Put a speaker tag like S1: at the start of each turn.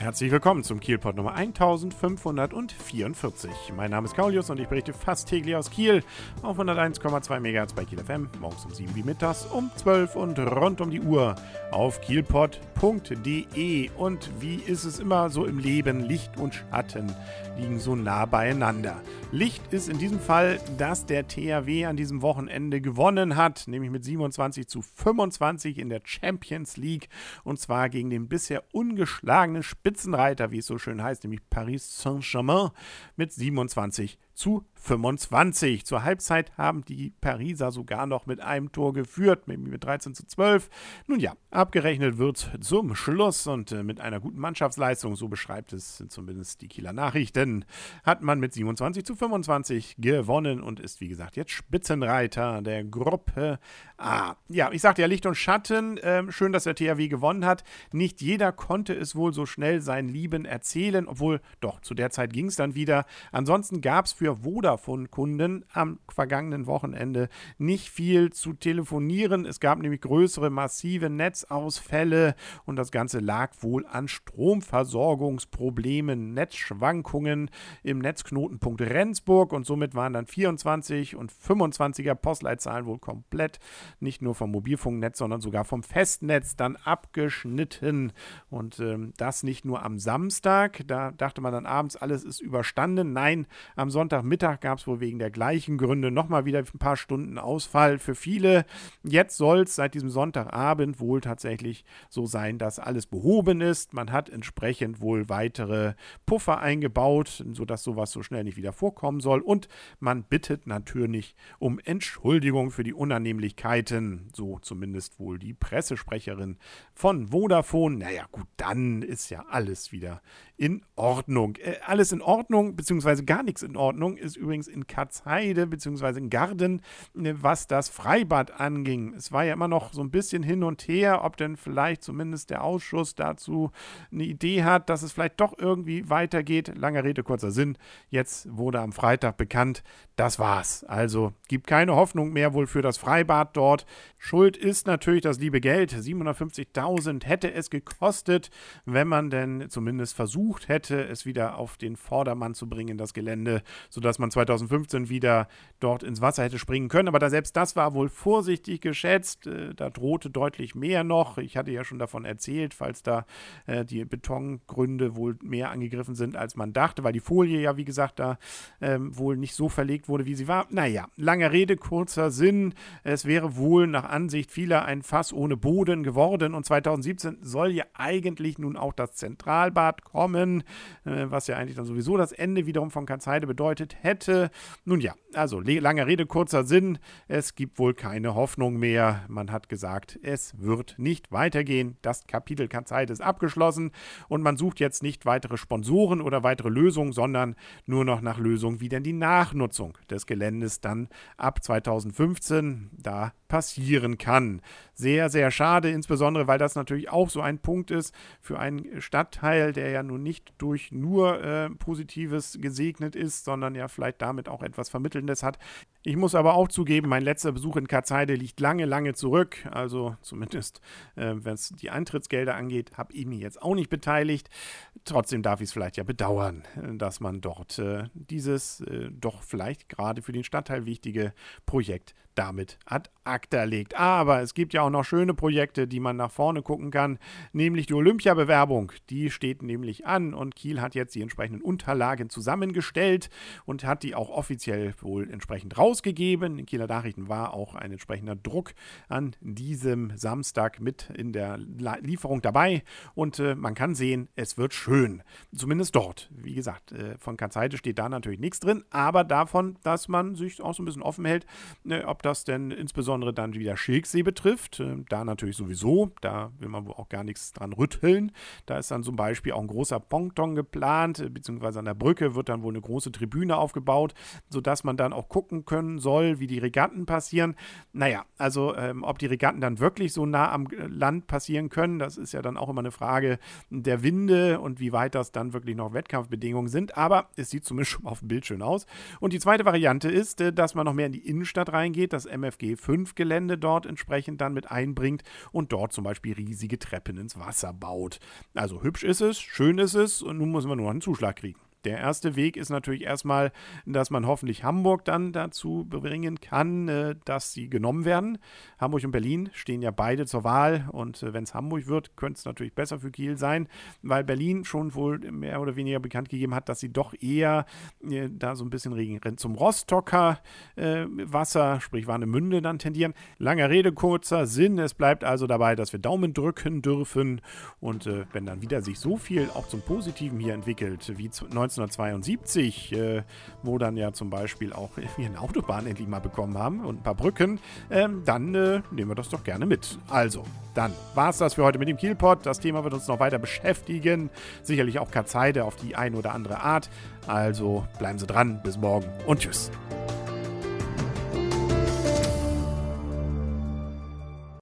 S1: Herzlich willkommen zum Kielpot Nummer 1544. Mein Name ist Kaulius und ich berichte fast täglich aus Kiel auf 101,2 MHz bei Kiel FM, morgens um 7 wie mittags, um 12 und rund um die Uhr auf kielpot.de. Und wie ist es immer so im Leben, Licht und Schatten liegen so nah beieinander. Licht ist in diesem Fall, dass der THW an diesem Wochenende gewonnen hat, nämlich mit 27 zu 25 in der Champions League und zwar gegen den bisher ungeschlagenen Spitzenreiter Spitzenreiter, wie es so schön heißt, nämlich Paris Saint-Germain mit 27 zu 25. Zur Halbzeit haben die Pariser sogar noch mit einem Tor geführt, mit 13 zu 12. Nun ja, abgerechnet wird zum Schluss und äh, mit einer guten Mannschaftsleistung, so beschreibt es zumindest die Kieler Nachrichten, hat man mit 27 zu 25 gewonnen und ist wie gesagt jetzt Spitzenreiter der Gruppe A. Ja, ich sagte ja Licht und Schatten, äh, schön, dass der THW gewonnen hat. Nicht jeder konnte es wohl so schnell seinen Lieben erzählen, obwohl doch zu der Zeit ging es dann wieder. Ansonsten gab es für für Vodafone-Kunden am vergangenen Wochenende nicht viel zu telefonieren. Es gab nämlich größere, massive Netzausfälle und das Ganze lag wohl an Stromversorgungsproblemen, Netzschwankungen im Netzknotenpunkt Rendsburg und somit waren dann 24 und 25er Postleitzahlen wohl komplett nicht nur vom Mobilfunknetz, sondern sogar vom Festnetz dann abgeschnitten und ähm, das nicht nur am Samstag, da dachte man dann abends, alles ist überstanden. Nein, am Sonntag Sonntagmittag gab es wohl wegen der gleichen Gründe nochmal wieder ein paar Stunden Ausfall für viele. Jetzt soll es seit diesem Sonntagabend wohl tatsächlich so sein, dass alles behoben ist. Man hat entsprechend wohl weitere Puffer eingebaut, sodass sowas so schnell nicht wieder vorkommen soll. Und man bittet natürlich um Entschuldigung für die Unannehmlichkeiten. So zumindest wohl die Pressesprecherin von Vodafone. Naja, gut, dann ist ja alles wieder in Ordnung. Äh, alles in Ordnung, beziehungsweise gar nichts in Ordnung Ordnung ist übrigens in Katzheide bzw. in Garden, äh, was das Freibad anging. Es war ja immer noch so ein bisschen hin und her, ob denn vielleicht zumindest der Ausschuss dazu eine Idee hat, dass es vielleicht doch irgendwie weitergeht. Langer Rede, kurzer Sinn. Jetzt wurde am Freitag bekannt, das war's. Also gibt keine Hoffnung mehr wohl für das Freibad dort. Schuld ist natürlich das liebe Geld. 750.000 hätte es gekostet, wenn man denn zumindest versucht hätte, es wieder auf den Vordermann zu bringen, das Gelände sodass man 2015 wieder dort ins Wasser hätte springen können. Aber da selbst das war wohl vorsichtig geschätzt. Äh, da drohte deutlich mehr noch. Ich hatte ja schon davon erzählt, falls da äh, die Betongründe wohl mehr angegriffen sind, als man dachte, weil die Folie ja, wie gesagt, da ähm, wohl nicht so verlegt wurde, wie sie war. Naja, lange Rede, kurzer Sinn. Es wäre wohl nach Ansicht vieler ein Fass ohne Boden geworden und 2017 soll ja eigentlich nun auch das Zentralbad kommen, äh, was ja eigentlich dann sowieso das Ende wiederum von Kanzheide bedeutet bedeutet hätte. Nun ja, also lange Rede, kurzer Sinn. Es gibt wohl keine Hoffnung mehr. Man hat gesagt, es wird nicht weitergehen. Das Kapitel Kanzheit ist abgeschlossen und man sucht jetzt nicht weitere Sponsoren oder weitere Lösungen, sondern nur noch nach Lösungen, wie denn die Nachnutzung des Geländes dann ab 2015 da passieren kann. Sehr, sehr schade, insbesondere weil das natürlich auch so ein Punkt ist für einen Stadtteil, der ja nun nicht durch nur äh, Positives gesegnet ist, sondern ja vielleicht damit auch etwas Vermittelndes hat. Ich muss aber auch zugeben, mein letzter Besuch in Katzheide liegt lange, lange zurück. Also zumindest, äh, wenn es die Eintrittsgelder angeht, habe ich mich jetzt auch nicht beteiligt. Trotzdem darf ich es vielleicht ja bedauern, dass man dort äh, dieses äh, doch vielleicht gerade für den Stadtteil wichtige Projekt damit ad acta legt. Aber es gibt ja auch noch schöne Projekte, die man nach vorne gucken kann, nämlich die Olympiabewerbung. Die steht nämlich an und Kiel hat jetzt die entsprechenden Unterlagen zusammengestellt und hat die auch offiziell wohl entsprechend rausgegeben. In Kieler Nachrichten war auch ein entsprechender Druck an diesem Samstag mit in der Lieferung dabei und äh, man kann sehen, es wird schön. Zumindest dort. Wie gesagt, äh, von Kanzheide steht da natürlich nichts drin, aber davon, dass man sich auch so ein bisschen offen hält, äh, ob das denn insbesondere dann wieder Schilksee betrifft. Äh, da natürlich sowieso, da will man wohl auch gar nichts dran rütteln. Da ist dann zum Beispiel auch ein großer Ponton geplant, äh, beziehungsweise an der Brücke wird dann wohl eine große Tribüne Tribüne aufgebaut, sodass man dann auch gucken können soll, wie die Regatten passieren. Naja, also ähm, ob die Regatten dann wirklich so nah am äh, Land passieren können, das ist ja dann auch immer eine Frage der Winde und wie weit das dann wirklich noch Wettkampfbedingungen sind. Aber es sieht zumindest schon auf dem Bild schön aus. Und die zweite Variante ist, äh, dass man noch mehr in die Innenstadt reingeht, das MFG 5 Gelände dort entsprechend dann mit einbringt und dort zum Beispiel riesige Treppen ins Wasser baut. Also hübsch ist es, schön ist es und nun muss man nur einen Zuschlag kriegen. Der erste Weg ist natürlich erstmal, dass man hoffentlich Hamburg dann dazu bringen kann, äh, dass sie genommen werden. Hamburg und Berlin stehen ja beide zur Wahl und äh, wenn es Hamburg wird, könnte es natürlich besser für Kiel sein, weil Berlin schon wohl mehr oder weniger bekannt gegeben hat, dass sie doch eher äh, da so ein bisschen zum Rostocker Wasser, sprich Warnemünde, dann tendieren. Langer Rede, kurzer Sinn. Es bleibt also dabei, dass wir Daumen drücken dürfen und wenn dann wieder sich so viel auch zum Positiven hier entwickelt, wie 19 1972, äh, wo dann ja zum Beispiel auch wir eine Autobahn endlich mal bekommen haben und ein paar Brücken, ähm, dann äh, nehmen wir das doch gerne mit. Also, dann war es das für heute mit dem Kielpot. Das Thema wird uns noch weiter beschäftigen. Sicherlich auch Katzeide auf die eine oder andere Art. Also bleiben Sie dran. Bis morgen und tschüss.